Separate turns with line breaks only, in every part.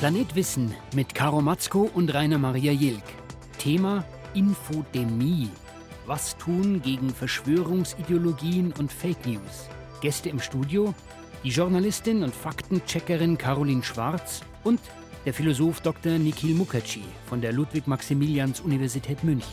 Planet Wissen mit Caro Matzko und Rainer Maria Jilk. Thema Infodemie. Was tun gegen Verschwörungsideologien und Fake News? Gäste im Studio: die Journalistin und Faktencheckerin Caroline Schwarz und der Philosoph Dr. Nikhil Mukherjee von der Ludwig-Maximilians-Universität München.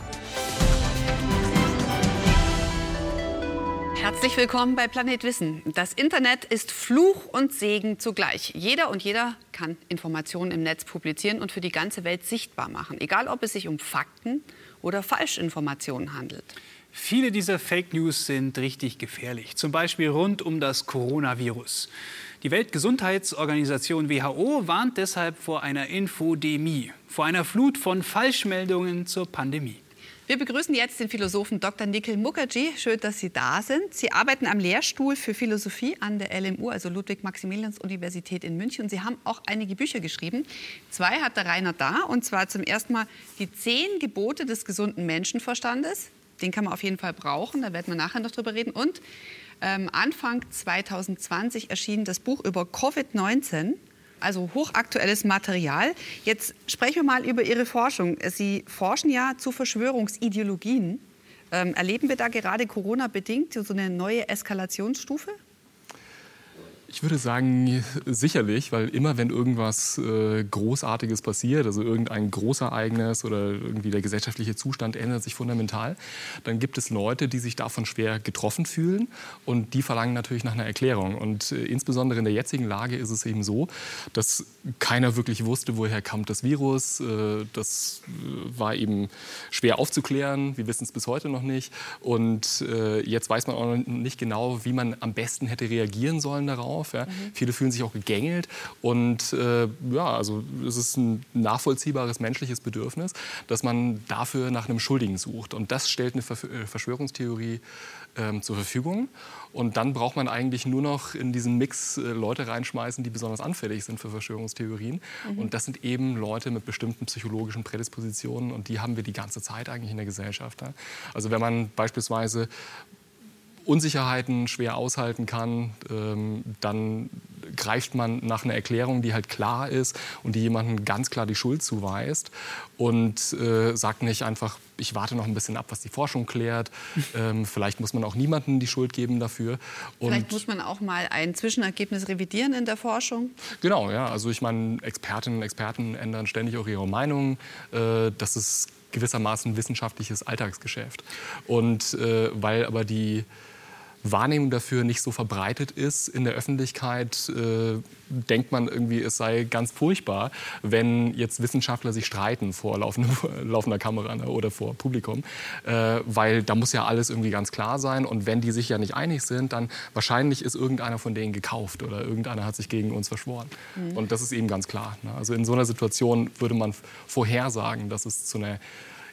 Herzlich willkommen bei Planet Wissen. Das Internet ist Fluch und Segen zugleich. Jeder und jeder kann Informationen im Netz publizieren und für die ganze Welt sichtbar machen, egal ob es sich um Fakten oder Falschinformationen handelt.
Viele dieser Fake News sind richtig gefährlich, zum Beispiel rund um das Coronavirus. Die Weltgesundheitsorganisation WHO warnt deshalb vor einer Infodemie, vor einer Flut von Falschmeldungen zur Pandemie.
Wir begrüßen jetzt den Philosophen Dr. Nikhil Mukherjee. Schön, dass Sie da sind. Sie arbeiten am Lehrstuhl für Philosophie an der LMU, also Ludwig-Maximilians-Universität in München. Und Sie haben auch einige Bücher geschrieben. Zwei hat der Rainer da. Und zwar zum ersten Mal die zehn Gebote des gesunden Menschenverstandes. Den kann man auf jeden Fall brauchen. Da werden wir nachher noch drüber reden. Und ähm, Anfang 2020 erschien das Buch über Covid-19 also hochaktuelles Material. Jetzt sprechen wir mal über Ihre Forschung. Sie forschen ja zu Verschwörungsideologien. Ähm, erleben wir da gerade Corona-bedingt so eine neue Eskalationsstufe?
Ich würde sagen, sicherlich, weil immer wenn irgendwas äh, Großartiges passiert, also irgendein Großereignis oder irgendwie der gesellschaftliche Zustand ändert sich fundamental, dann gibt es Leute, die sich davon schwer getroffen fühlen und die verlangen natürlich nach einer Erklärung. Und äh, insbesondere in der jetzigen Lage ist es eben so, dass keiner wirklich wusste, woher kommt das Virus. Äh, das äh, war eben schwer aufzuklären. Wir wissen es bis heute noch nicht. Und äh, jetzt weiß man auch noch nicht genau, wie man am besten hätte reagieren sollen darauf auf. Ja. Mhm. Viele fühlen sich auch gegängelt. Und äh, ja, also es ist ein nachvollziehbares menschliches Bedürfnis, dass man dafür nach einem Schuldigen sucht. Und das stellt eine äh, Verschwörungstheorie ähm, zur Verfügung. Und dann braucht man eigentlich nur noch in diesen Mix äh, Leute reinschmeißen, die besonders anfällig sind für Verschwörungstheorien. Mhm. Und das sind eben Leute mit bestimmten psychologischen Prädispositionen. Und die haben wir die ganze Zeit eigentlich in der Gesellschaft. Ja. Also wenn man beispielsweise Unsicherheiten schwer aushalten kann, ähm, dann greift man nach einer Erklärung, die halt klar ist und die jemandem ganz klar die Schuld zuweist und äh, sagt nicht einfach, ich warte noch ein bisschen ab, was die Forschung klärt. Ähm, vielleicht muss man auch niemandem die Schuld geben dafür.
Und vielleicht muss man auch mal ein Zwischenergebnis revidieren in der Forschung.
Genau, ja. Also ich meine, Expertinnen und Experten ändern ständig auch ihre Meinung. Äh, das ist gewissermaßen wissenschaftliches Alltagsgeschäft. Und äh, weil aber die Wahrnehmung dafür nicht so verbreitet ist in der Öffentlichkeit, äh, denkt man irgendwie, es sei ganz furchtbar, wenn jetzt Wissenschaftler sich streiten vor laufender, laufender Kamera ne, oder vor Publikum, äh, weil da muss ja alles irgendwie ganz klar sein und wenn die sich ja nicht einig sind, dann wahrscheinlich ist irgendeiner von denen gekauft oder irgendeiner hat sich gegen uns verschworen. Mhm. Und das ist eben ganz klar. Ne? Also in so einer Situation würde man vorhersagen, dass es zu einer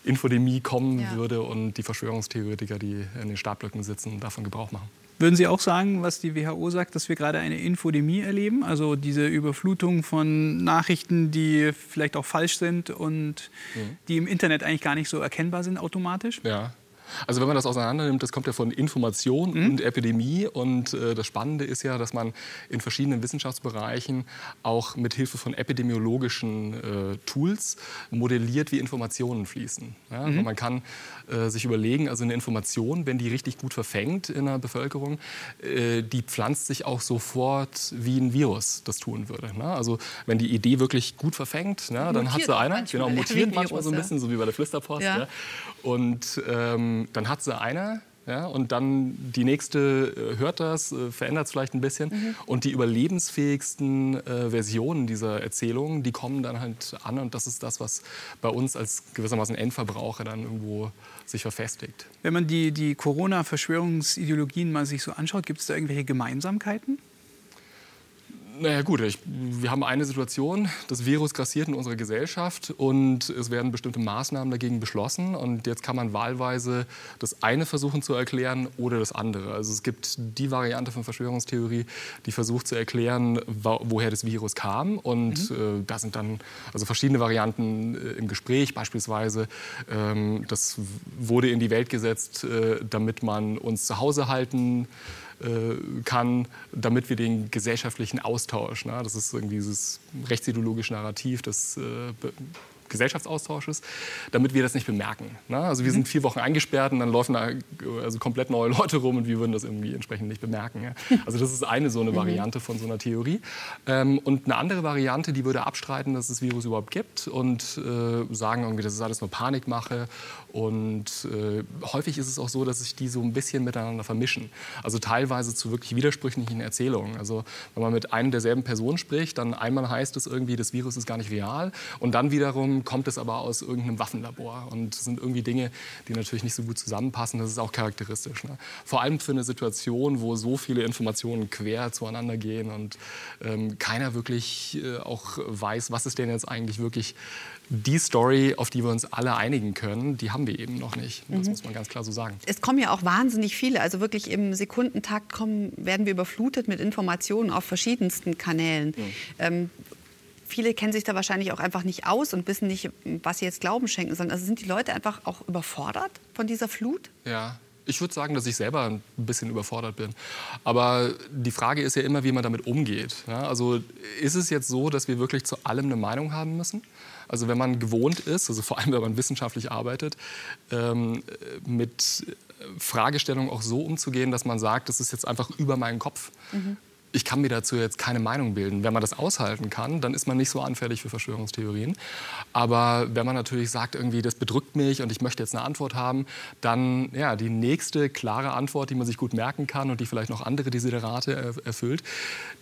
Infodemie kommen ja. würde und die Verschwörungstheoretiker, die in den Startblöcken sitzen, davon Gebrauch machen.
Würden Sie auch sagen, was die WHO sagt, dass wir gerade eine Infodemie erleben? Also diese Überflutung von Nachrichten, die vielleicht auch falsch sind und mhm. die im Internet eigentlich gar nicht so erkennbar sind automatisch?
Ja, also wenn man das auseinander nimmt, das kommt ja von Information mhm. und Epidemie. Und äh, das Spannende ist ja, dass man in verschiedenen Wissenschaftsbereichen auch mit Hilfe von epidemiologischen äh, Tools modelliert, wie Informationen fließen. Ja? Mhm. Man kann äh, sich überlegen, also eine Information, wenn die richtig gut verfängt in der Bevölkerung, äh, die pflanzt sich auch sofort wie ein Virus das tun würde. Ne? Also wenn die Idee wirklich gut verfängt, ne, dann hat sie einer, genau, mutiert manchmal so ein bisschen, so wie bei der Flüsterpost. Ja. Ja. Und ähm, dann hat sie einer, ja, und dann die nächste äh, hört das, äh, verändert es vielleicht ein bisschen. Mhm. Und die überlebensfähigsten äh, Versionen dieser Erzählungen, die kommen dann halt an. Und das ist das, was bei uns als gewissermaßen Endverbraucher dann irgendwo sich verfestigt.
Wenn man die, die Corona-Verschwörungsideologien mal sich so anschaut, gibt es da irgendwelche Gemeinsamkeiten?
Naja gut, ich, wir haben eine Situation, das Virus grassiert in unserer Gesellschaft und es werden bestimmte Maßnahmen dagegen beschlossen und jetzt kann man wahlweise das eine versuchen zu erklären oder das andere. Also es gibt die Variante von Verschwörungstheorie, die versucht zu erklären, woher das Virus kam und mhm. äh, da sind dann also verschiedene Varianten äh, im Gespräch, beispielsweise ähm, das wurde in die Welt gesetzt, äh, damit man uns zu Hause halten kann, damit wir den gesellschaftlichen Austausch, ne? das ist irgendwie dieses rechtsideologische Narrativ, das Gesellschaftsaustausches, damit wir das nicht bemerken. Ne? Also wir sind vier Wochen eingesperrt und dann laufen da also komplett neue Leute rum und wir würden das irgendwie entsprechend nicht bemerken. Ja? Also das ist eine so eine mhm. Variante von so einer Theorie. Ähm, und eine andere Variante, die würde abstreiten, dass es das Virus überhaupt gibt und äh, sagen irgendwie, das ist alles nur Panikmache. Und äh, häufig ist es auch so, dass sich die so ein bisschen miteinander vermischen. Also teilweise zu wirklich widersprüchlichen Erzählungen. Also wenn man mit einem derselben Person spricht, dann einmal heißt es irgendwie, das Virus ist gar nicht real und dann wiederum kommt es aber aus irgendeinem Waffenlabor. Und das sind irgendwie Dinge, die natürlich nicht so gut zusammenpassen. Das ist auch charakteristisch. Ne? Vor allem für eine Situation, wo so viele Informationen quer zueinander gehen und ähm, keiner wirklich äh, auch weiß, was ist denn jetzt eigentlich wirklich die Story, auf die wir uns alle einigen können, die haben wir eben noch nicht. Das mhm. muss man ganz klar so sagen.
Es kommen ja auch wahnsinnig viele. Also wirklich im Sekundentakt kommen, werden wir überflutet mit Informationen auf verschiedensten Kanälen. Mhm. Ähm, viele kennen sich da wahrscheinlich auch einfach nicht aus und wissen nicht, was sie jetzt Glauben schenken sollen. Also sind die Leute einfach auch überfordert von dieser Flut?
Ja, ich würde sagen, dass ich selber ein bisschen überfordert bin. Aber die Frage ist ja immer, wie man damit umgeht. Ja, also ist es jetzt so, dass wir wirklich zu allem eine Meinung haben müssen? Also wenn man gewohnt ist, also vor allem wenn man wissenschaftlich arbeitet, ähm, mit Fragestellungen auch so umzugehen, dass man sagt, das ist jetzt einfach über meinen Kopf. Mhm ich kann mir dazu jetzt keine Meinung bilden. Wenn man das aushalten kann, dann ist man nicht so anfällig für Verschwörungstheorien. Aber wenn man natürlich sagt, irgendwie, das bedrückt mich und ich möchte jetzt eine Antwort haben, dann ja, die nächste klare Antwort, die man sich gut merken kann und die vielleicht noch andere Desiderate erfüllt,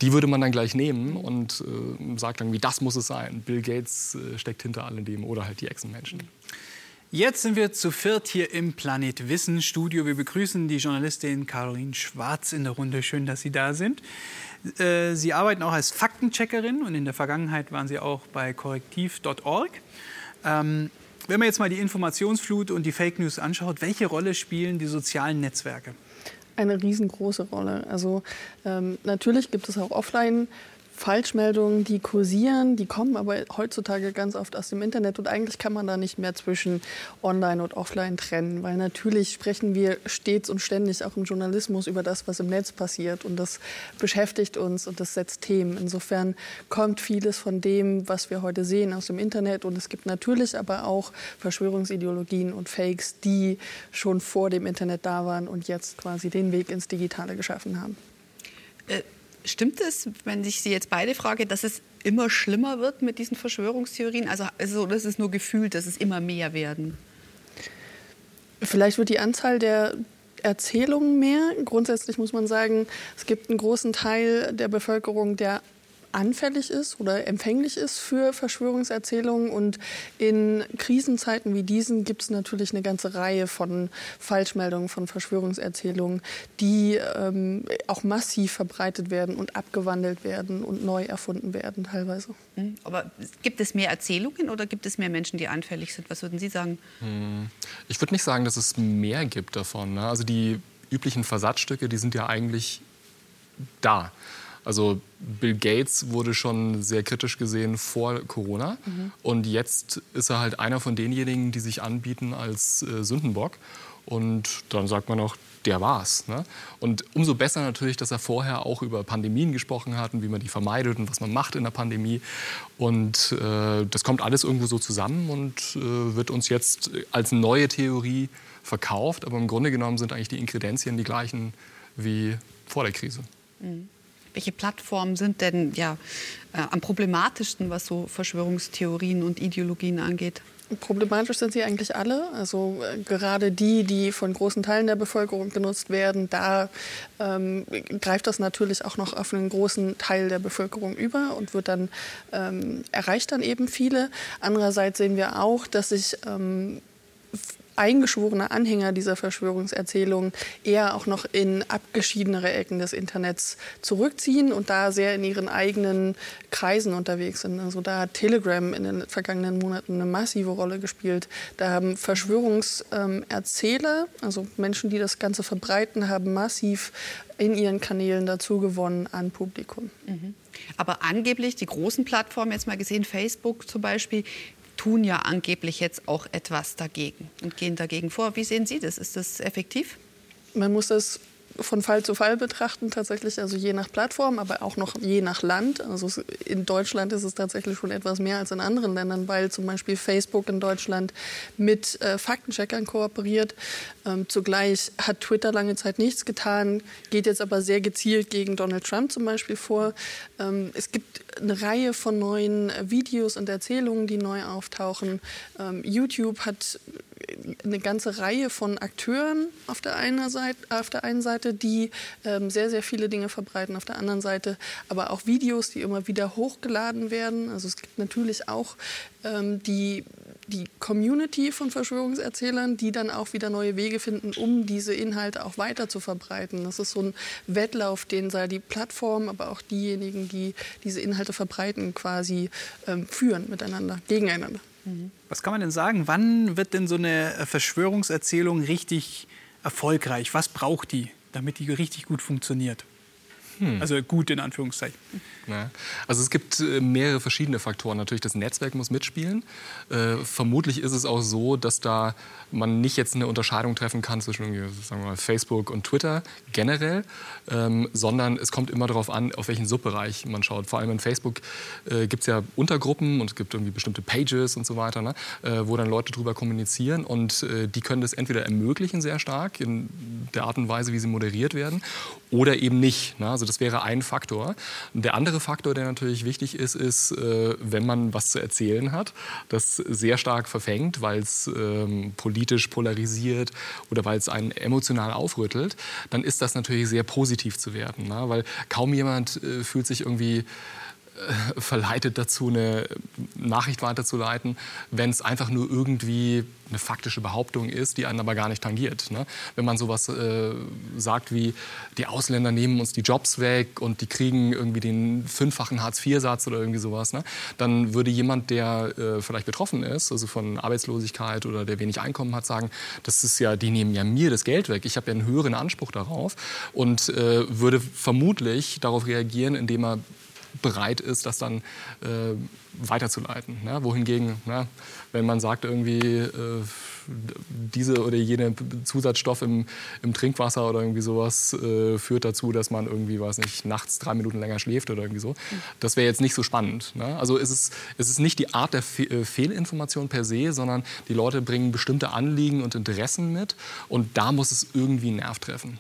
die würde man dann gleich nehmen und äh, sagt irgendwie, das muss es sein. Bill Gates äh, steckt hinter alledem oder halt die Echsenmenschen.
Jetzt sind wir zu viert hier im Planet Wissen Studio. Wir begrüßen die Journalistin Caroline Schwarz in der Runde. Schön, dass Sie da sind. Äh, Sie arbeiten auch als Faktencheckerin und in der Vergangenheit waren Sie auch bei korrektiv.org. Ähm, wenn man jetzt mal die Informationsflut und die Fake News anschaut, welche Rolle spielen die sozialen Netzwerke?
Eine riesengroße Rolle. Also ähm, natürlich gibt es auch offline Falschmeldungen, die kursieren, die kommen aber heutzutage ganz oft aus dem Internet und eigentlich kann man da nicht mehr zwischen Online und Offline trennen, weil natürlich sprechen wir stets und ständig auch im Journalismus über das, was im Netz passiert und das beschäftigt uns und das setzt Themen. Insofern kommt vieles von dem, was wir heute sehen, aus dem Internet und es gibt natürlich aber auch Verschwörungsideologien und Fakes, die schon vor dem Internet da waren und jetzt quasi den Weg ins Digitale geschaffen haben.
Stimmt es, wenn ich Sie jetzt beide frage, dass es immer schlimmer wird mit diesen Verschwörungstheorien? Also, also das ist nur gefühlt, dass es immer mehr werden.
Vielleicht wird die Anzahl der Erzählungen mehr. Grundsätzlich muss man sagen, es gibt einen großen Teil der Bevölkerung, der anfällig ist oder empfänglich ist für Verschwörungserzählungen. Und in Krisenzeiten wie diesen gibt es natürlich eine ganze Reihe von Falschmeldungen, von Verschwörungserzählungen, die ähm, auch massiv verbreitet werden und abgewandelt werden und neu erfunden werden teilweise.
Hm, aber gibt es mehr Erzählungen oder gibt es mehr Menschen, die anfällig sind? Was würden Sie sagen?
Hm, ich würde nicht sagen, dass es mehr gibt davon. Ne? Also die üblichen Versatzstücke, die sind ja eigentlich da. Also Bill Gates wurde schon sehr kritisch gesehen vor Corona. Mhm. Und jetzt ist er halt einer von denjenigen, die sich anbieten als äh, Sündenbock. Und dann sagt man auch, der war's. Ne? Und umso besser natürlich, dass er vorher auch über Pandemien gesprochen hat und wie man die vermeidet und was man macht in der Pandemie. Und äh, das kommt alles irgendwo so zusammen und äh, wird uns jetzt als neue Theorie verkauft. Aber im Grunde genommen sind eigentlich die Inkredenzien die gleichen wie vor der Krise.
Mhm. Welche Plattformen sind denn ja, äh, am problematischsten, was so Verschwörungstheorien und Ideologien angeht?
Problematisch sind sie eigentlich alle. Also äh, gerade die, die von großen Teilen der Bevölkerung genutzt werden, da ähm, greift das natürlich auch noch auf einen großen Teil der Bevölkerung über und wird dann ähm, erreicht dann eben viele. Andererseits sehen wir auch, dass sich ähm, eingeschworene Anhänger dieser Verschwörungserzählung eher auch noch in abgeschiedenere Ecken des Internets zurückziehen und da sehr in ihren eigenen Kreisen unterwegs sind. Also da hat Telegram in den vergangenen Monaten eine massive Rolle gespielt. Da haben Verschwörungserzähler, also Menschen, die das Ganze verbreiten, haben massiv in ihren Kanälen dazu gewonnen an Publikum.
Mhm. Aber angeblich die großen Plattformen, jetzt mal gesehen, Facebook zum Beispiel, tun ja angeblich jetzt auch etwas dagegen und gehen dagegen vor. Wie sehen Sie das? Ist das effektiv?
Man muss das von Fall zu Fall betrachten, tatsächlich, also je nach Plattform, aber auch noch je nach Land. Also in Deutschland ist es tatsächlich schon etwas mehr als in anderen Ländern, weil zum Beispiel Facebook in Deutschland mit äh, Faktencheckern kooperiert. Ähm, zugleich hat Twitter lange Zeit nichts getan, geht jetzt aber sehr gezielt gegen Donald Trump zum Beispiel vor. Ähm, es gibt eine Reihe von neuen Videos und Erzählungen, die neu auftauchen. Ähm, YouTube hat eine ganze Reihe von Akteuren auf der einen Seite, auf der einen Seite die ähm, sehr, sehr viele Dinge verbreiten, auf der anderen Seite aber auch Videos, die immer wieder hochgeladen werden. Also es gibt natürlich auch ähm, die, die Community von Verschwörungserzählern, die dann auch wieder neue Wege finden, um diese Inhalte auch weiter zu verbreiten. Das ist so ein Wettlauf, den sei die Plattform, aber auch diejenigen, die diese Inhalte verbreiten, quasi ähm, führen miteinander, gegeneinander.
Was kann man denn sagen? Wann wird denn so eine Verschwörungserzählung richtig erfolgreich? Was braucht die, damit die richtig gut funktioniert? Hm. Also gut in Anführungszeichen.
Ja. Also es gibt äh, mehrere verschiedene Faktoren. Natürlich das Netzwerk muss mitspielen. Äh, vermutlich ist es auch so, dass da man nicht jetzt eine Unterscheidung treffen kann zwischen sagen wir mal, Facebook und Twitter generell, ähm, sondern es kommt immer darauf an, auf welchen Subbereich man schaut. Vor allem in Facebook äh, gibt es ja Untergruppen und es gibt irgendwie bestimmte Pages und so weiter, ne, äh, wo dann Leute drüber kommunizieren und äh, die können das entweder ermöglichen sehr stark in der Art und Weise, wie sie moderiert werden, oder eben nicht. Ne? Also das wäre ein Faktor. Der andere Faktor, der natürlich wichtig ist, ist, äh, wenn man was zu erzählen hat, das sehr stark verfängt, weil es ähm, politisch polarisiert oder weil es einen emotional aufrüttelt, dann ist das natürlich sehr positiv zu werten. Ne? Weil kaum jemand äh, fühlt sich irgendwie verleitet dazu, eine Nachricht weiterzuleiten, wenn es einfach nur irgendwie eine faktische Behauptung ist, die einen aber gar nicht tangiert. Ne? Wenn man sowas äh, sagt wie, die Ausländer nehmen uns die Jobs weg und die kriegen irgendwie den fünffachen Hartz-IV-Satz oder irgendwie sowas, ne? dann würde jemand, der äh, vielleicht betroffen ist, also von Arbeitslosigkeit oder der wenig Einkommen hat, sagen, das ist ja, die nehmen ja mir das Geld weg, ich habe ja einen höheren Anspruch darauf und äh, würde vermutlich darauf reagieren, indem er bereit ist, das dann äh, weiterzuleiten. Ne? Wohingegen, ne, wenn man sagt, irgendwie äh, diese oder jene Zusatzstoff im, im Trinkwasser oder irgendwie sowas äh, führt dazu, dass man irgendwie, weiß nicht, nachts drei Minuten länger schläft oder irgendwie so. Das wäre jetzt nicht so spannend. Ne? Also es ist, es ist nicht die Art der Fe äh, Fehlinformation per se, sondern die Leute bringen bestimmte Anliegen und Interessen mit und da muss es irgendwie einen Nerv treffen.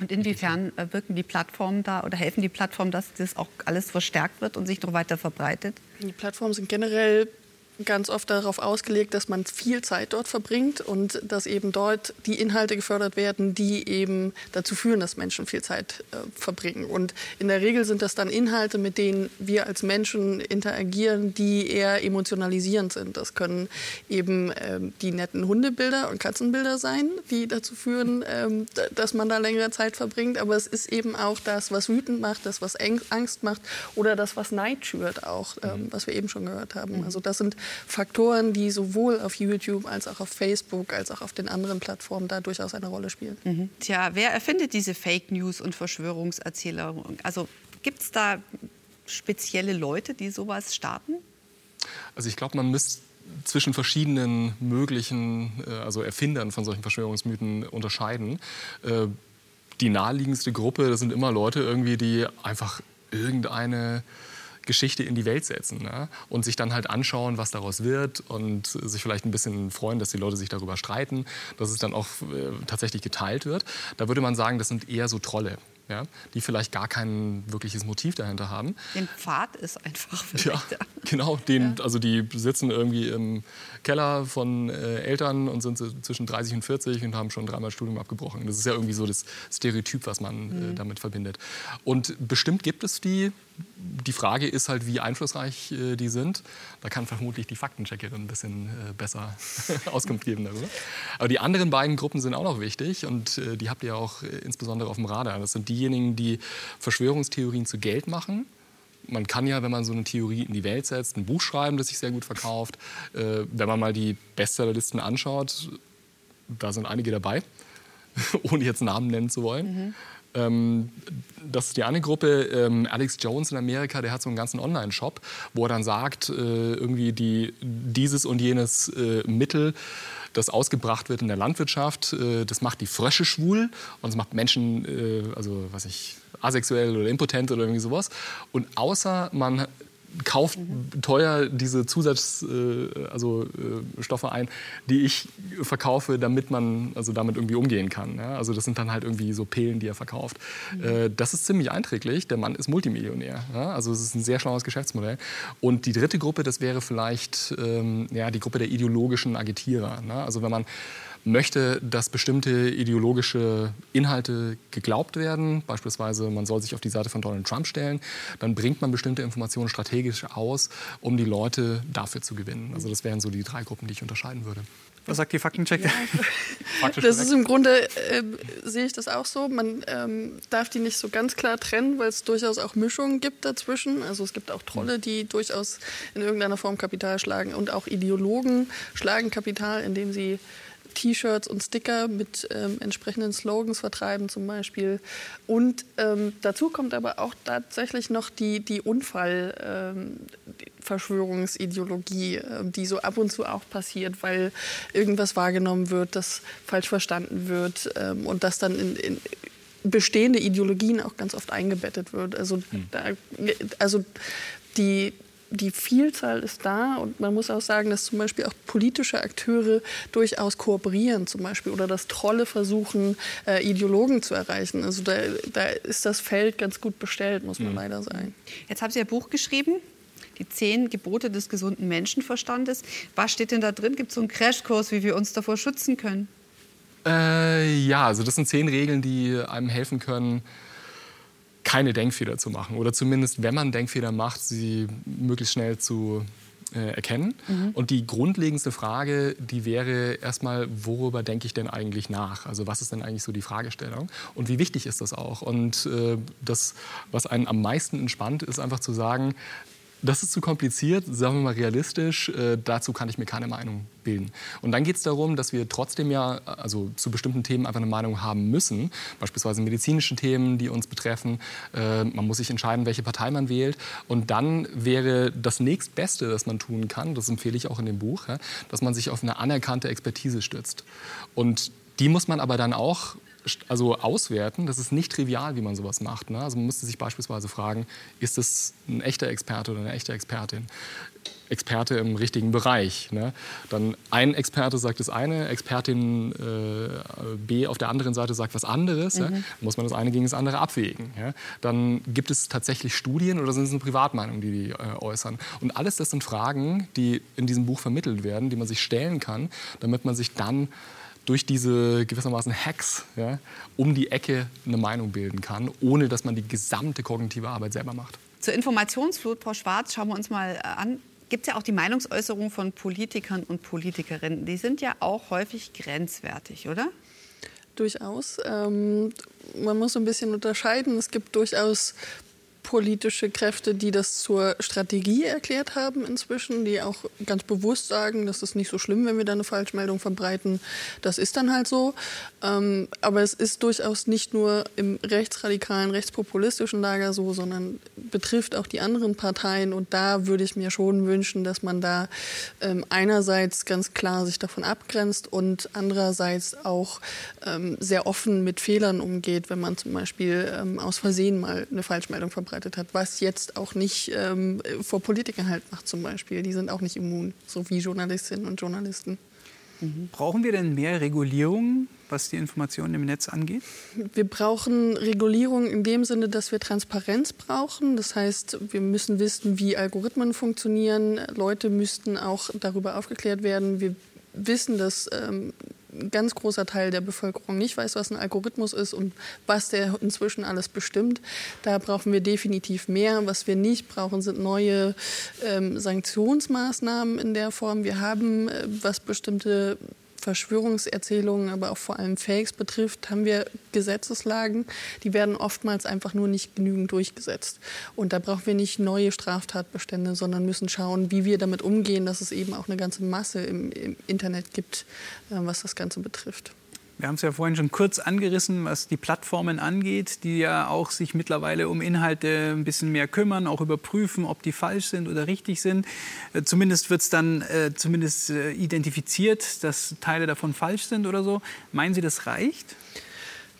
Und inwiefern äh, wirken die Plattformen da oder helfen die Plattformen, dass das auch alles verstärkt wird und sich noch weiter verbreitet?
Die Plattformen sind generell ganz oft darauf ausgelegt, dass man viel Zeit dort verbringt und dass eben dort die Inhalte gefördert werden, die eben dazu führen, dass Menschen viel Zeit äh, verbringen. Und in der Regel sind das dann Inhalte, mit denen wir als Menschen interagieren, die eher emotionalisierend sind. Das können eben ähm, die netten Hundebilder und Katzenbilder sein, die dazu führen, ähm, dass man da längere Zeit verbringt. Aber es ist eben auch das, was wütend macht, das, was Angst macht oder das, was Neid schürt, auch, ähm, was wir eben schon gehört haben. Also das sind Faktoren, die sowohl auf YouTube als auch auf Facebook als auch auf den anderen Plattformen da durchaus eine Rolle spielen.
Mhm. Tja, wer erfindet diese Fake News und Verschwörungserzählungen? Also gibt es da spezielle Leute, die sowas starten?
Also ich glaube, man müsste zwischen verschiedenen möglichen, äh, also Erfindern von solchen Verschwörungsmythen unterscheiden. Äh, die naheliegendste Gruppe, das sind immer Leute irgendwie, die einfach irgendeine Geschichte in die Welt setzen ne? und sich dann halt anschauen, was daraus wird und sich vielleicht ein bisschen freuen, dass die Leute sich darüber streiten, dass es dann auch äh, tatsächlich geteilt wird. Da würde man sagen, das sind eher so Trolle ja, die vielleicht gar kein wirkliches Motiv dahinter haben.
Den Pfad ist einfach
Ja, genau. Den, ja. Also die sitzen irgendwie im Keller von äh, Eltern und sind zwischen 30 und 40 und haben schon dreimal Studium abgebrochen. Das ist ja irgendwie so das Stereotyp, was man äh, mhm. äh, damit verbindet. Und bestimmt gibt es die. Die Frage ist halt, wie einflussreich äh, die sind. Da kann vermutlich die Faktencheckerin ein bisschen äh, besser Auskunft geben darüber. Aber die anderen beiden Gruppen sind auch noch wichtig und äh, die habt ihr auch insbesondere auf dem Radar. Das sind die diejenigen, die Verschwörungstheorien zu Geld machen. Man kann ja, wenn man so eine Theorie in die Welt setzt, ein Buch schreiben, das sich sehr gut verkauft. Äh, wenn man mal die Bestsellerlisten anschaut, da sind einige dabei, ohne jetzt Namen nennen zu wollen. Mhm. Ähm, das ist die eine Gruppe. Ähm, Alex Jones in Amerika, der hat so einen ganzen Online-Shop, wo er dann sagt, äh, irgendwie die, dieses und jenes äh, Mittel das ausgebracht wird in der Landwirtschaft, äh, das macht die Frösche schwul und es macht Menschen, äh, also was ich, asexuell oder impotent oder irgendwie sowas. Und außer man kauft teuer diese Zusatzstoffe äh, also, äh, Stoffe ein, die ich verkaufe, damit man also damit irgendwie umgehen kann. Ja? Also das sind dann halt irgendwie so Pillen, die er verkauft. Mhm. Äh, das ist ziemlich einträglich. Der Mann ist Multimillionär. Ja? Also es ist ein sehr schlaues Geschäftsmodell. Und die dritte Gruppe, das wäre vielleicht ähm, ja, die Gruppe der ideologischen Agitierer. Ne? Also wenn man möchte, dass bestimmte ideologische Inhalte geglaubt werden, beispielsweise man soll sich auf die Seite von Donald Trump stellen, dann bringt man bestimmte Informationen strategisch aus, um die Leute dafür zu gewinnen. Also das wären so die drei Gruppen, die ich unterscheiden würde.
Was sagt die Faktencheck? Ja.
das ist im Grunde, äh, sehe ich das auch so. Man ähm, darf die nicht so ganz klar trennen, weil es durchaus auch Mischungen gibt dazwischen. Also es gibt auch Trolle, die durchaus in irgendeiner Form Kapital schlagen und auch Ideologen schlagen Kapital, indem sie T-Shirts und Sticker mit ähm, entsprechenden Slogans vertreiben zum Beispiel. Und ähm, dazu kommt aber auch tatsächlich noch die, die Unfallverschwörungsideologie, ähm, äh, die so ab und zu auch passiert, weil irgendwas wahrgenommen wird, das falsch verstanden wird ähm, und das dann in, in bestehende Ideologien auch ganz oft eingebettet wird. Also, hm. da, also die, die Vielzahl ist da und man muss auch sagen, dass zum Beispiel auch politische Akteure durchaus kooperieren zum Beispiel oder dass Trolle versuchen, äh, Ideologen zu erreichen. Also da, da, ist das Feld ganz gut bestellt, muss man mhm. leider sagen.
Jetzt haben Sie ein Buch geschrieben, die zehn Gebote des gesunden Menschenverstandes. Was steht denn da drin? Gibt es so einen Crashkurs, wie wir uns davor schützen können?
Äh, ja, also das sind zehn Regeln, die einem helfen können, keine Denkfehler zu machen oder zumindest, wenn man Denkfehler macht, sie möglichst schnell zu äh, erkennen. Mhm. Und die grundlegendste Frage, die wäre erstmal, worüber denke ich denn eigentlich nach? Also was ist denn eigentlich so die Fragestellung? Und wie wichtig ist das auch? Und äh, das, was einen am meisten entspannt, ist einfach zu sagen, das ist zu kompliziert, sagen wir mal realistisch, äh, dazu kann ich mir keine Meinung bilden. Und dann geht es darum, dass wir trotzdem ja also zu bestimmten Themen einfach eine Meinung haben müssen, beispielsweise medizinische Themen, die uns betreffen. Äh, man muss sich entscheiden, welche Partei man wählt. Und dann wäre das nächstbeste, das man tun kann, das empfehle ich auch in dem Buch, ja, dass man sich auf eine anerkannte Expertise stützt. Und die muss man aber dann auch also auswerten. Das ist nicht trivial, wie man sowas macht. Ne? Also man müsste sich beispielsweise fragen, ist das ein echter Experte oder eine echte Expertin? Experte im richtigen Bereich. Ne? Dann ein Experte sagt das eine, Expertin äh, B auf der anderen Seite sagt was anderes. Mhm. Ja? muss man das eine gegen das andere abwägen. Ja? Dann gibt es tatsächlich Studien oder sind es nur Privatmeinungen, die die äh, äußern. Und alles das sind Fragen, die in diesem Buch vermittelt werden, die man sich stellen kann, damit man sich dann durch diese gewissermaßen Hacks ja, um die Ecke eine Meinung bilden kann, ohne dass man die gesamte kognitive Arbeit selber macht.
Zur Informationsflut, Frau Schwarz, schauen wir uns mal äh, an. Gibt es ja auch die Meinungsäußerung von Politikern und Politikerinnen. Die sind ja auch häufig grenzwertig, oder?
Durchaus. Ähm, man muss ein bisschen unterscheiden. Es gibt durchaus politische Kräfte, die das zur Strategie erklärt haben inzwischen, die auch ganz bewusst sagen, das ist nicht so schlimm, wenn wir da eine Falschmeldung verbreiten. Das ist dann halt so. Ähm, aber es ist durchaus nicht nur im rechtsradikalen, rechtspopulistischen Lager so, sondern betrifft auch die anderen Parteien. Und da würde ich mir schon wünschen, dass man da ähm, einerseits ganz klar sich davon abgrenzt und andererseits auch ähm, sehr offen mit Fehlern umgeht, wenn man zum Beispiel ähm, aus Versehen mal eine Falschmeldung verbreitet verbreitet hat, was jetzt auch nicht ähm, vor Politikern halt macht zum Beispiel. Die sind auch nicht immun, so wie Journalistinnen und Journalisten.
Mhm. Brauchen wir denn mehr Regulierung, was die Informationen im Netz angeht?
Wir brauchen Regulierung in dem Sinne, dass wir Transparenz brauchen. Das heißt, wir müssen wissen, wie Algorithmen funktionieren. Leute müssten auch darüber aufgeklärt werden. Wir wissen, dass ähm, ganz großer Teil der Bevölkerung nicht weiß, was ein Algorithmus ist und was der inzwischen alles bestimmt. Da brauchen wir definitiv mehr. Was wir nicht brauchen, sind neue ähm, Sanktionsmaßnahmen in der Form. Wir haben, äh, was bestimmte Verschwörungserzählungen, aber auch vor allem Fakes betrifft, haben wir Gesetzeslagen, die werden oftmals einfach nur nicht genügend durchgesetzt. Und da brauchen wir nicht neue Straftatbestände, sondern müssen schauen, wie wir damit umgehen, dass es eben auch eine ganze Masse im, im Internet gibt, äh, was das Ganze betrifft.
Wir haben es ja vorhin schon kurz angerissen, was die Plattformen angeht, die ja auch sich mittlerweile um Inhalte ein bisschen mehr kümmern, auch überprüfen, ob die falsch sind oder richtig sind. Äh, zumindest wird es dann äh, zumindest äh, identifiziert, dass Teile davon falsch sind oder so. Meinen Sie, das reicht?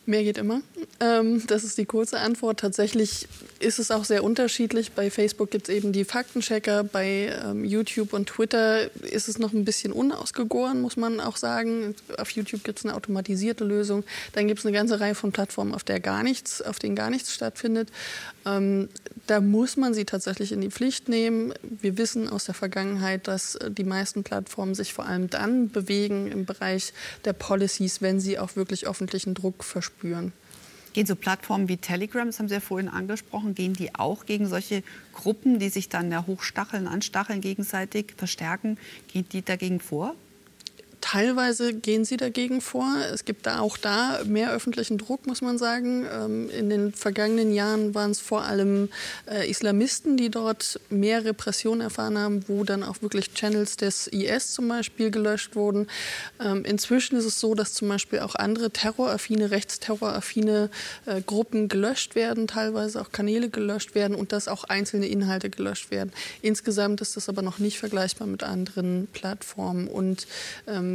Mehr geht immer. Ähm, das ist die kurze Antwort. Tatsächlich ist es auch sehr unterschiedlich. Bei Facebook gibt es eben die Faktenchecker, bei ähm, YouTube und Twitter ist es noch ein bisschen unausgegoren, muss man auch sagen. Auf YouTube gibt es eine automatisierte Lösung. Dann gibt es eine ganze Reihe von Plattformen, auf der gar nichts, auf denen gar nichts stattfindet. Ähm, da muss man sie tatsächlich in die Pflicht nehmen. Wir wissen aus der Vergangenheit, dass äh, die meisten Plattformen sich vor allem dann bewegen im Bereich der Policies, wenn sie auch wirklich öffentlichen Druck verspüren.
Gehen so Plattformen wie Telegram, das haben Sie ja vorhin angesprochen, gehen die auch gegen solche Gruppen, die sich dann ja hochstacheln, anstacheln gegenseitig, verstärken, gehen die dagegen vor?
Teilweise gehen sie dagegen vor. Es gibt da auch da mehr öffentlichen Druck, muss man sagen. Ähm, in den vergangenen Jahren waren es vor allem äh, Islamisten, die dort mehr Repression erfahren haben, wo dann auch wirklich Channels des IS zum Beispiel gelöscht wurden. Ähm, inzwischen ist es so, dass zum Beispiel auch andere terroraffine, rechtsterroraffine äh, Gruppen gelöscht werden, teilweise auch Kanäle gelöscht werden und dass auch einzelne Inhalte gelöscht werden. Insgesamt ist das aber noch nicht vergleichbar mit anderen Plattformen und ähm,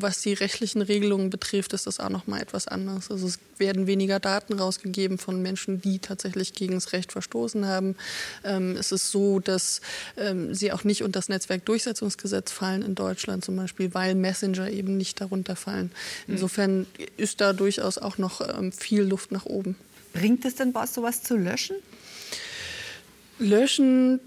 was die rechtlichen Regelungen betrifft, ist das auch noch mal etwas anders. Also es werden weniger Daten rausgegeben von Menschen, die tatsächlich gegen das Recht verstoßen haben. Ähm, es ist so, dass ähm, sie auch nicht unter das Netzwerkdurchsetzungsgesetz fallen in Deutschland zum Beispiel, weil Messenger eben nicht darunter fallen. Mhm. Insofern ist da durchaus auch noch ähm, viel Luft nach oben.
Bringt es denn was, sowas zu löschen?
Löschen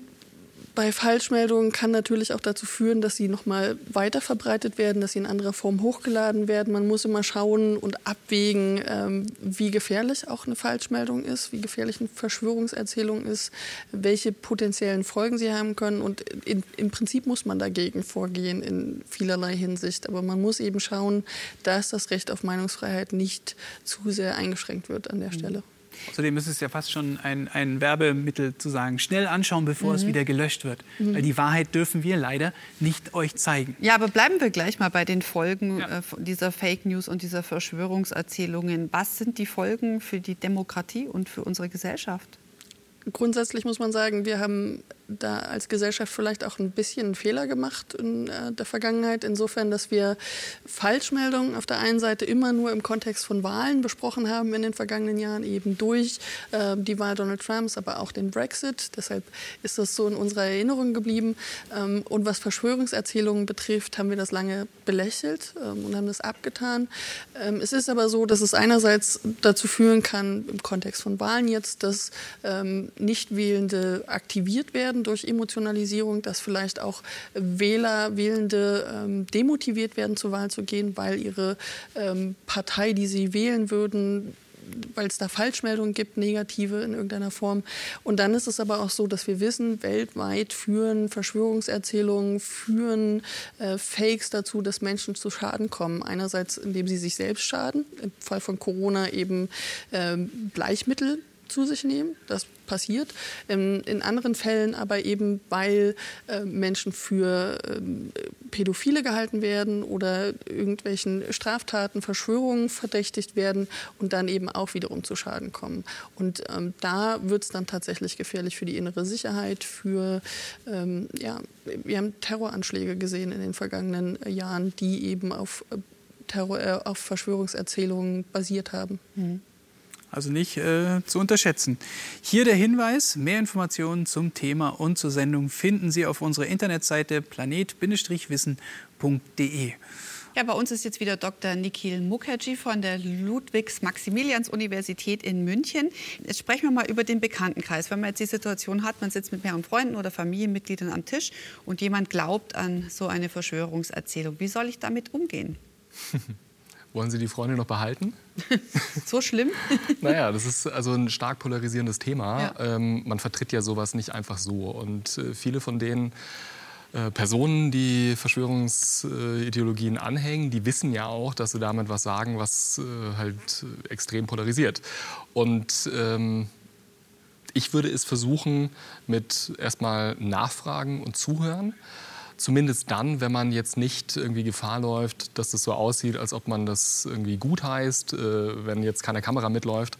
bei Falschmeldungen kann natürlich auch dazu führen, dass sie nochmal weiter verbreitet werden, dass sie in anderer Form hochgeladen werden. Man muss immer schauen und abwägen, ähm, wie gefährlich auch eine Falschmeldung ist, wie gefährlich eine Verschwörungserzählung ist, welche potenziellen Folgen sie haben können. Und in, im Prinzip muss man dagegen vorgehen in vielerlei Hinsicht. Aber man muss eben schauen, dass das Recht auf Meinungsfreiheit nicht zu sehr eingeschränkt wird an der mhm. Stelle.
Außerdem ist es ja fast schon ein, ein Werbemittel zu sagen, schnell anschauen, bevor mhm. es wieder gelöscht wird. Mhm. Weil die Wahrheit dürfen wir leider nicht euch zeigen.
Ja, aber bleiben wir gleich mal bei den Folgen ja. äh, dieser Fake News und dieser Verschwörungserzählungen. Was sind die Folgen für die Demokratie und für unsere Gesellschaft?
Grundsätzlich muss man sagen, wir haben da als Gesellschaft vielleicht auch ein bisschen einen Fehler gemacht in äh, der Vergangenheit, insofern, dass wir Falschmeldungen auf der einen Seite immer nur im Kontext von Wahlen besprochen haben in den vergangenen Jahren, eben durch äh, die Wahl Donald Trumps, aber auch den Brexit. Deshalb ist das so in unserer Erinnerung geblieben. Ähm, und was Verschwörungserzählungen betrifft, haben wir das lange belächelt ähm, und haben das abgetan. Ähm, es ist aber so, dass es einerseits dazu führen kann, im Kontext von Wahlen jetzt, dass ähm, Nichtwählende aktiviert werden werden durch Emotionalisierung, dass vielleicht auch Wähler, Wählende ähm, demotiviert werden, zur Wahl zu gehen, weil ihre ähm, Partei, die sie wählen würden, weil es da Falschmeldungen gibt, negative in irgendeiner Form. Und dann ist es aber auch so, dass wir wissen, weltweit führen Verschwörungserzählungen, führen äh, Fakes dazu, dass Menschen zu Schaden kommen. Einerseits, indem sie sich selbst schaden, im Fall von Corona eben äh, Bleichmittel zu sich nehmen. Das passiert. Ähm, in anderen Fällen aber eben, weil äh, Menschen für ähm, Pädophile gehalten werden oder irgendwelchen Straftaten, Verschwörungen verdächtigt werden und dann eben auch wiederum zu Schaden kommen. Und ähm, da wird es dann tatsächlich gefährlich für die innere Sicherheit, für, ja, wir haben Terroranschläge gesehen in den vergangenen Jahren, die eben auf, äh, Terror, äh, auf Verschwörungserzählungen basiert haben. Mhm.
Also nicht äh, zu unterschätzen. Hier der Hinweis, mehr Informationen zum Thema und zur Sendung finden Sie auf unserer Internetseite planet-wissen.de.
Ja, bei uns ist jetzt wieder Dr. Nikhil Mukherjee von der Ludwigs-Maximilians-Universität in München. Jetzt sprechen wir mal über den Bekanntenkreis. Wenn man jetzt die Situation hat, man sitzt mit mehreren Freunden oder Familienmitgliedern am Tisch und jemand glaubt an so eine Verschwörungserzählung. Wie soll ich damit umgehen?
Wollen Sie die Freunde noch behalten?
so schlimm?
naja, das ist also ein stark polarisierendes Thema. Ja. Ähm, man vertritt ja sowas nicht einfach so. Und äh, viele von den äh, Personen, die Verschwörungsideologien anhängen, die wissen ja auch, dass sie damit was sagen, was äh, halt extrem polarisiert. Und ähm, ich würde es versuchen mit erstmal Nachfragen und Zuhören Zumindest dann, wenn man jetzt nicht irgendwie Gefahr läuft, dass es so aussieht, als ob man das irgendwie gut heißt, äh, wenn jetzt keine Kamera mitläuft.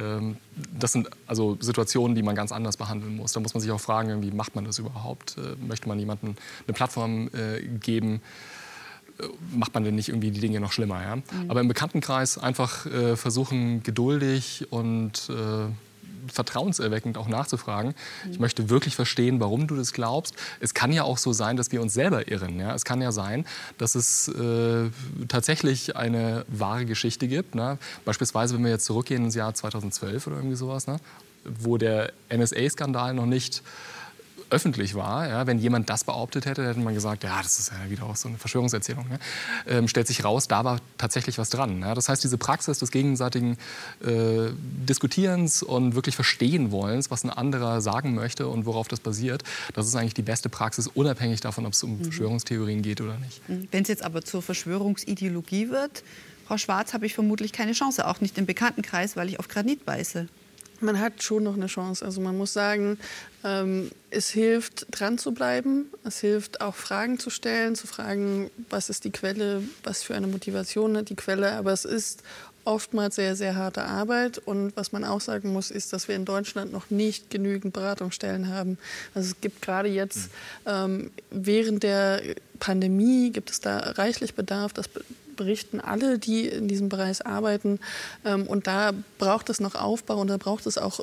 Ähm, das sind also Situationen, die man ganz anders behandeln muss. Da muss man sich auch fragen, wie macht man das überhaupt? Äh, möchte man jemandem eine Plattform äh, geben? Äh, macht man denn nicht irgendwie die Dinge noch schlimmer? Ja? Mhm. Aber im Bekanntenkreis einfach äh, versuchen, geduldig und äh, vertrauenserweckend auch nachzufragen. Ich möchte wirklich verstehen, warum du das glaubst. Es kann ja auch so sein, dass wir uns selber irren. Ja? Es kann ja sein, dass es äh, tatsächlich eine wahre Geschichte gibt. Ne? Beispielsweise, wenn wir jetzt zurückgehen ins Jahr 2012 oder irgendwie sowas, ne? wo der NSA-Skandal noch nicht öffentlich war. Ja, wenn jemand das behauptet hätte, hätte man gesagt, ja, das ist ja wieder auch so eine Verschwörungserzählung. Ne? Ähm, stellt sich raus, da war tatsächlich was dran. Ja? Das heißt, diese Praxis des gegenseitigen äh, Diskutierens und wirklich verstehen wollens, was ein anderer sagen möchte und worauf das basiert, das ist eigentlich die beste Praxis, unabhängig davon, ob es um mhm. Verschwörungstheorien geht oder nicht.
Mhm. Wenn es jetzt aber zur Verschwörungsideologie wird, Frau Schwarz, habe ich vermutlich keine Chance, auch nicht im Bekanntenkreis, weil ich auf Granit beiße.
Man hat schon noch eine Chance. Also man muss sagen, ähm, es hilft, dran zu bleiben. Es hilft auch Fragen zu stellen, zu fragen, was ist die Quelle, was für eine Motivation hat die Quelle. Aber es ist oftmals sehr, sehr harte Arbeit. Und was man auch sagen muss, ist, dass wir in Deutschland noch nicht genügend Beratungsstellen haben. Also es gibt gerade jetzt ähm, während der Pandemie gibt es da reichlich Bedarf. Das berichten alle, die in diesem Bereich arbeiten. Ähm, und da braucht es noch Aufbau und da braucht es auch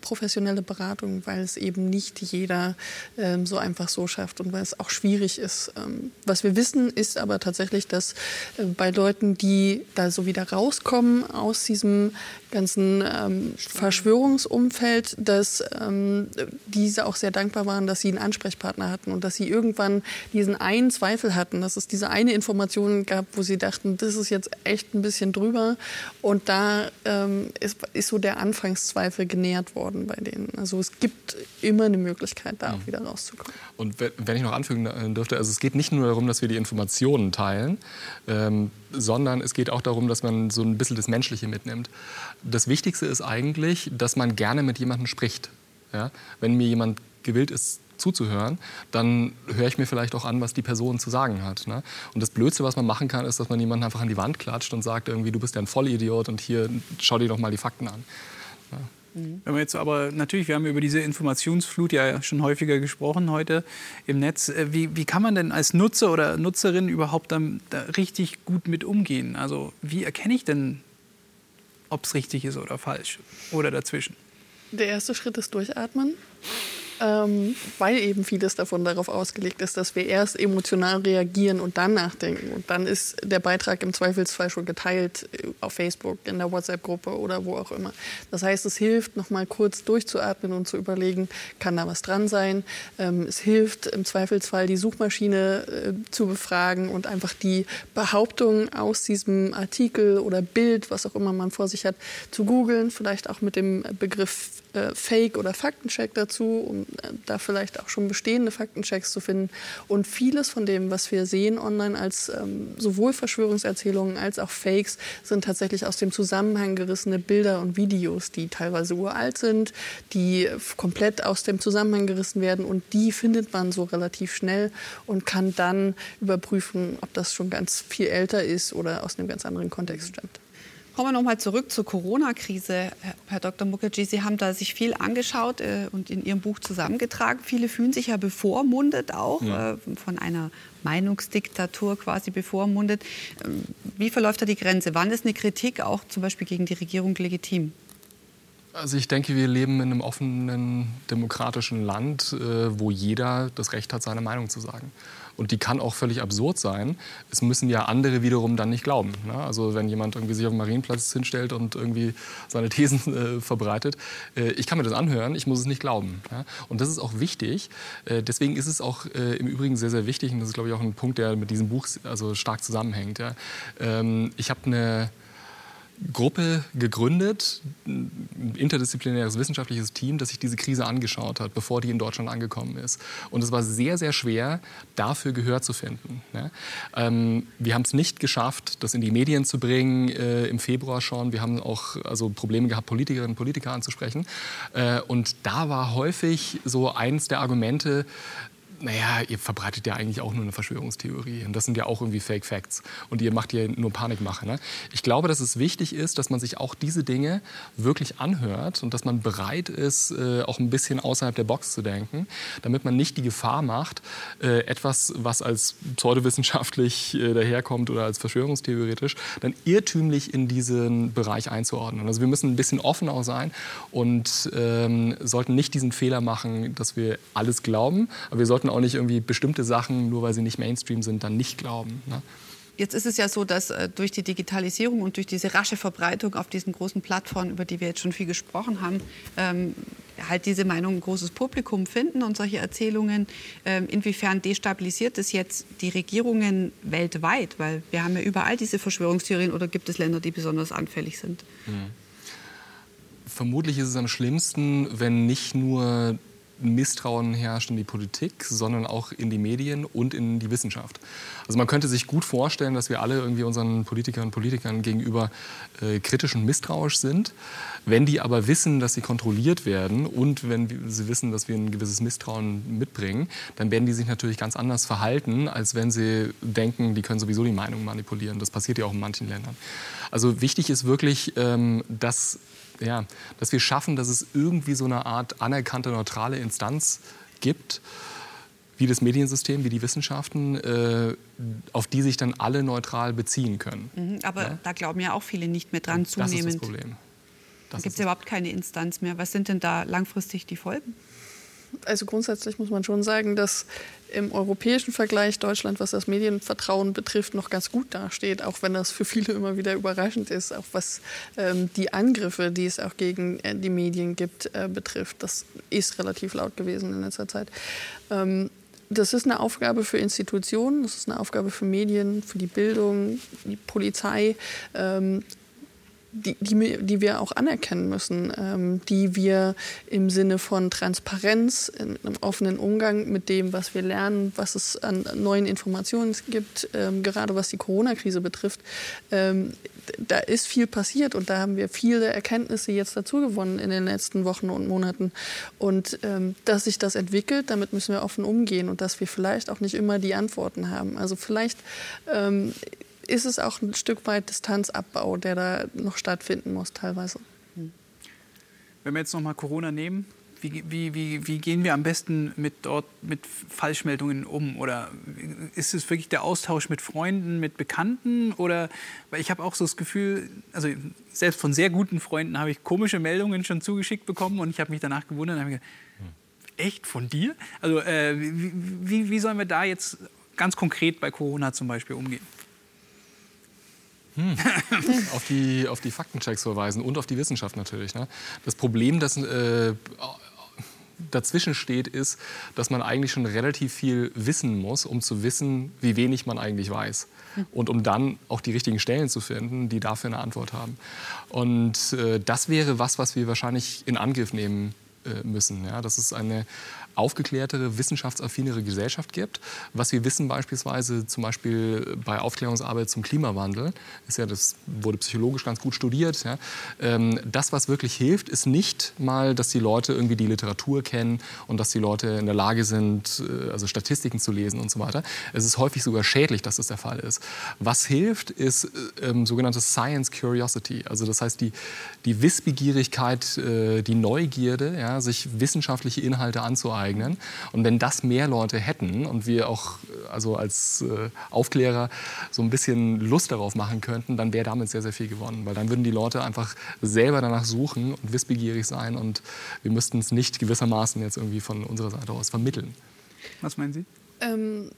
professionelle Beratung, weil es eben nicht jeder ähm, so einfach so schafft und weil es auch schwierig ist. Ähm, was wir wissen, ist aber tatsächlich, dass äh, bei Leuten, die da so wieder rauskommen aus diesem ganzen ähm, Verschwörungsumfeld, dass ähm, diese auch sehr dankbar waren, dass sie einen Ansprechpartner hatten und dass sie irgendwann diesen einen Zweifel hatten, dass es diese eine Information gab, wo sie dachten, das ist jetzt echt ein bisschen drüber. Und da ähm, ist, ist, so der Anfangszweifel genährt worden bei denen. Also es gibt immer eine Möglichkeit, da auch mhm. wieder rauszukommen.
Und wenn ich noch anfügen dürfte, also es geht nicht nur darum, dass wir die Informationen teilen, ähm, sondern es geht auch darum, dass man so ein bisschen das Menschliche mitnimmt. Das Wichtigste ist eigentlich, dass man gerne mit jemandem spricht. Ja? Wenn mir jemand gewillt ist, zuzuhören, dann höre ich mir vielleicht auch an, was die Person zu sagen hat. Ne? Und das Blödste, was man machen kann, ist, dass man jemanden einfach an die Wand klatscht und sagt, irgendwie, du bist ja ein Vollidiot und hier schau dir doch mal die Fakten an.
Ja. Mhm. Wenn wir jetzt aber natürlich, wir haben über diese Informationsflut ja schon häufiger gesprochen heute im Netz. Äh, wie, wie kann man denn als Nutzer oder Nutzerin überhaupt dann da richtig gut mit umgehen? Also wie erkenne ich denn ob es richtig ist oder falsch oder dazwischen.
Der erste Schritt ist durchatmen ähm, weil eben vieles davon darauf ausgelegt ist, dass wir erst emotional reagieren und dann nachdenken. Und dann ist der Beitrag im Zweifelsfall schon geteilt äh, auf Facebook, in der WhatsApp-Gruppe oder wo auch immer. Das heißt, es hilft, noch mal kurz durchzuatmen und zu überlegen, kann da was dran sein. Ähm, es hilft im Zweifelsfall, die Suchmaschine äh, zu befragen und einfach die Behauptungen aus diesem Artikel oder Bild, was auch immer man vor sich hat, zu googeln, vielleicht auch mit dem Begriff äh, Fake oder Faktencheck dazu, um da vielleicht auch schon bestehende Faktenchecks zu finden. Und vieles von dem, was wir sehen online als ähm, sowohl Verschwörungserzählungen als auch Fakes, sind tatsächlich aus dem Zusammenhang gerissene Bilder und Videos, die teilweise uralt sind, die komplett aus dem Zusammenhang gerissen werden. Und die findet man so relativ schnell und kann dann überprüfen, ob das schon ganz viel älter ist oder aus einem ganz anderen Kontext stammt.
Kommen wir noch mal zurück zur Corona-Krise, Herr Dr. Mukherjee. Sie haben da sich viel angeschaut äh, und in Ihrem Buch zusammengetragen. Viele fühlen sich ja bevormundet auch, ja. äh, von einer Meinungsdiktatur quasi bevormundet. Ähm, wie verläuft da die Grenze? Wann ist eine Kritik auch zum Beispiel gegen die Regierung legitim?
Also ich denke, wir leben in einem offenen, demokratischen Land, äh, wo jeder das Recht hat, seine Meinung zu sagen. Und die kann auch völlig absurd sein. Es müssen ja andere wiederum dann nicht glauben. Ne? Also wenn jemand irgendwie sich auf dem Marienplatz hinstellt und irgendwie seine Thesen äh, verbreitet, äh, ich kann mir das anhören, ich muss es nicht glauben. Ja? Und das ist auch wichtig. Äh, deswegen ist es auch äh, im Übrigen sehr, sehr wichtig, und das ist, glaube ich, auch ein Punkt, der mit diesem Buch also stark zusammenhängt. Ja? Ähm, ich habe eine Gruppe gegründet, ein interdisziplinäres wissenschaftliches Team, das sich diese Krise angeschaut hat, bevor die in Deutschland angekommen ist. Und es war sehr, sehr schwer, dafür Gehör zu finden. Ne? Ähm, wir haben es nicht geschafft, das in die Medien zu bringen, äh, im Februar schon. Wir haben auch also Probleme gehabt, Politikerinnen und Politiker anzusprechen. Äh, und da war häufig so eins der Argumente, naja, ihr verbreitet ja eigentlich auch nur eine Verschwörungstheorie. Und das sind ja auch irgendwie Fake Facts. Und ihr macht ja nur Panikmache. Ne? Ich glaube, dass es wichtig ist, dass man sich auch diese Dinge wirklich anhört und dass man bereit ist, äh, auch ein bisschen außerhalb der Box zu denken, damit man nicht die Gefahr macht, äh, etwas, was als pseudowissenschaftlich äh, daherkommt oder als verschwörungstheoretisch, dann irrtümlich in diesen Bereich einzuordnen. Also wir müssen ein bisschen offen auch sein und ähm, sollten nicht diesen Fehler machen, dass wir alles glauben, aber wir sollten sollten auch nicht irgendwie bestimmte Sachen, nur weil sie nicht Mainstream sind, dann nicht glauben. Ne?
Jetzt ist es ja so, dass äh, durch die Digitalisierung und durch diese rasche Verbreitung auf diesen großen Plattformen, über die wir jetzt schon viel gesprochen haben, ähm, halt diese Meinung ein großes Publikum finden und solche Erzählungen. Ähm, inwiefern destabilisiert es jetzt die Regierungen weltweit? Weil wir haben ja überall diese Verschwörungstheorien oder gibt es Länder, die besonders anfällig sind? Mhm.
Vermutlich ist es am schlimmsten, wenn nicht nur Misstrauen herrscht in die Politik, sondern auch in die Medien und in die Wissenschaft. Also man könnte sich gut vorstellen, dass wir alle irgendwie unseren Politikerinnen und Politikern gegenüber äh, kritisch und misstrauisch sind. Wenn die aber wissen, dass sie kontrolliert werden und wenn sie wissen, dass wir ein gewisses Misstrauen mitbringen, dann werden die sich natürlich ganz anders verhalten, als wenn sie denken, die können sowieso die Meinung manipulieren. Das passiert ja auch in manchen Ländern. Also wichtig ist wirklich, ähm, dass ja, dass wir schaffen, dass es irgendwie so eine Art anerkannte neutrale Instanz gibt, wie das Mediensystem, wie die Wissenschaften, äh, auf die sich dann alle neutral beziehen können.
Mhm, aber ja? da glauben ja auch viele nicht mehr dran, zunehmend.
Das ist das Problem.
Das da gibt es überhaupt keine Instanz mehr. Was sind denn da langfristig die Folgen?
Also grundsätzlich muss man schon sagen, dass im europäischen Vergleich Deutschland, was das Medienvertrauen betrifft, noch ganz gut dasteht, auch wenn das für viele immer wieder überraschend ist, auch was ähm, die Angriffe, die es auch gegen äh, die Medien gibt, äh, betrifft. Das ist relativ laut gewesen in letzter Zeit. Ähm, das ist eine Aufgabe für Institutionen, das ist eine Aufgabe für Medien, für die Bildung, die Polizei, ähm, die, die, die wir auch anerkennen müssen, ähm, die wir im Sinne von Transparenz, in einem offenen Umgang mit dem, was wir lernen, was es an neuen Informationen gibt, ähm, gerade was die Corona-Krise betrifft, ähm, da ist viel passiert und da haben wir viele Erkenntnisse jetzt dazu gewonnen in den letzten Wochen und Monaten. Und ähm, dass sich das entwickelt, damit müssen wir offen umgehen und dass wir vielleicht auch nicht immer die Antworten haben. Also vielleicht ähm, ist es auch ein Stück weit Distanzabbau, der da noch stattfinden muss teilweise.
Wenn wir jetzt noch mal Corona nehmen, wie, wie, wie, wie, gehen wir am besten mit, dort, mit Falschmeldungen um? Oder ist es wirklich der Austausch mit Freunden, mit Bekannten? Oder, weil ich habe auch so das Gefühl, also selbst von sehr guten Freunden habe ich komische Meldungen schon zugeschickt bekommen und ich habe mich danach gewundert und habe gedacht, echt von dir? Also äh, wie, wie sollen wir da jetzt ganz konkret bei Corona zum Beispiel umgehen?
Hm. auf, die, auf die Faktenchecks verweisen und auf die Wissenschaft natürlich. Ne? Das Problem, das äh, dazwischen steht, ist, dass man eigentlich schon relativ viel wissen muss, um zu wissen, wie wenig man eigentlich weiß. Hm. Und um dann auch die richtigen Stellen zu finden, die dafür eine Antwort haben. Und äh, das wäre was, was wir wahrscheinlich in Angriff nehmen äh, müssen. Ja, das ist eine, aufgeklärtere, wissenschaftsaffinere Gesellschaft gibt. Was wir wissen beispielsweise zum Beispiel bei Aufklärungsarbeit zum Klimawandel, ist ja, das wurde psychologisch ganz gut studiert. Ja. Ähm, das, was wirklich hilft, ist nicht mal, dass die Leute irgendwie die Literatur kennen und dass die Leute in der Lage sind, äh, also Statistiken zu lesen und so weiter. Es ist häufig sogar schädlich, dass das der Fall ist. Was hilft, ist äh, ähm, sogenanntes Science Curiosity. Also das heißt, die, die Wissbegierigkeit, äh, die Neugierde, ja, sich wissenschaftliche Inhalte anzueignen aneignen. Und wenn das mehr Leute hätten und wir auch also als äh, Aufklärer so ein bisschen Lust darauf machen könnten, dann wäre damit sehr, sehr viel gewonnen. Weil dann würden die Leute einfach selber danach suchen und wissbegierig sein und wir müssten es nicht gewissermaßen jetzt irgendwie von unserer Seite aus vermitteln.
Was meinen Sie?
Ähm,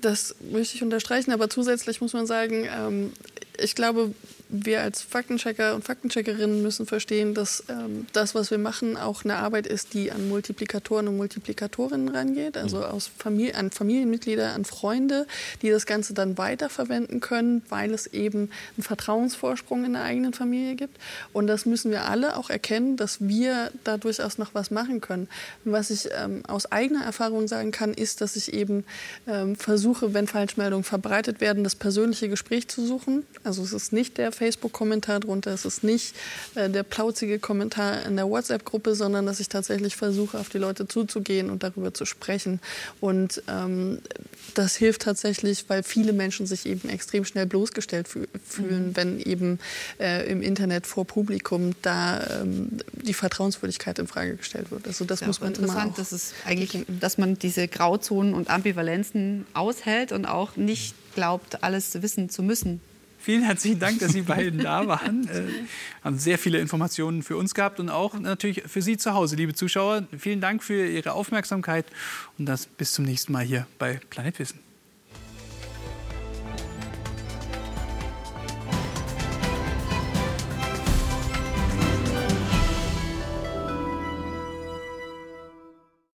das möchte ich unterstreichen, aber zusätzlich muss man sagen, ähm, ich glaube, wir als Faktenchecker und Faktencheckerinnen müssen verstehen, dass ähm, das, was wir machen, auch eine Arbeit ist, die an Multiplikatoren und Multiplikatorinnen rangeht, also mhm. aus Familie, an Familienmitglieder, an Freunde, die das Ganze dann weiterverwenden können, weil es eben einen Vertrauensvorsprung in der eigenen Familie gibt. Und das müssen wir alle auch erkennen, dass wir da durchaus noch was machen können. Und was ich ähm, aus eigener Erfahrung sagen kann, ist, dass ich eben ähm, versuche, wenn Falschmeldungen verbreitet werden, das persönliche Gespräch zu suchen. Also es ist nicht der Facebook-Kommentar drunter, es ist nicht äh, der plauzige Kommentar in der WhatsApp-Gruppe, sondern dass ich tatsächlich versuche, auf die Leute zuzugehen und darüber zu sprechen. Und ähm, das hilft tatsächlich, weil viele Menschen sich eben extrem schnell bloßgestellt fühlen, mhm. wenn eben äh, im Internet vor Publikum da ähm, die Vertrauenswürdigkeit in Frage gestellt wird. Also das ja, muss man immer auch
dass es eigentlich, dass man diese Grauzonen und Ambivalenzen aushält und auch nicht glaubt, alles wissen zu müssen.
Vielen herzlichen Dank, dass Sie beiden da waren. Äh, haben sehr viele Informationen für uns gehabt und auch natürlich für Sie zu Hause, liebe Zuschauer. Vielen Dank für Ihre Aufmerksamkeit und das bis zum nächsten Mal hier bei Planet Wissen.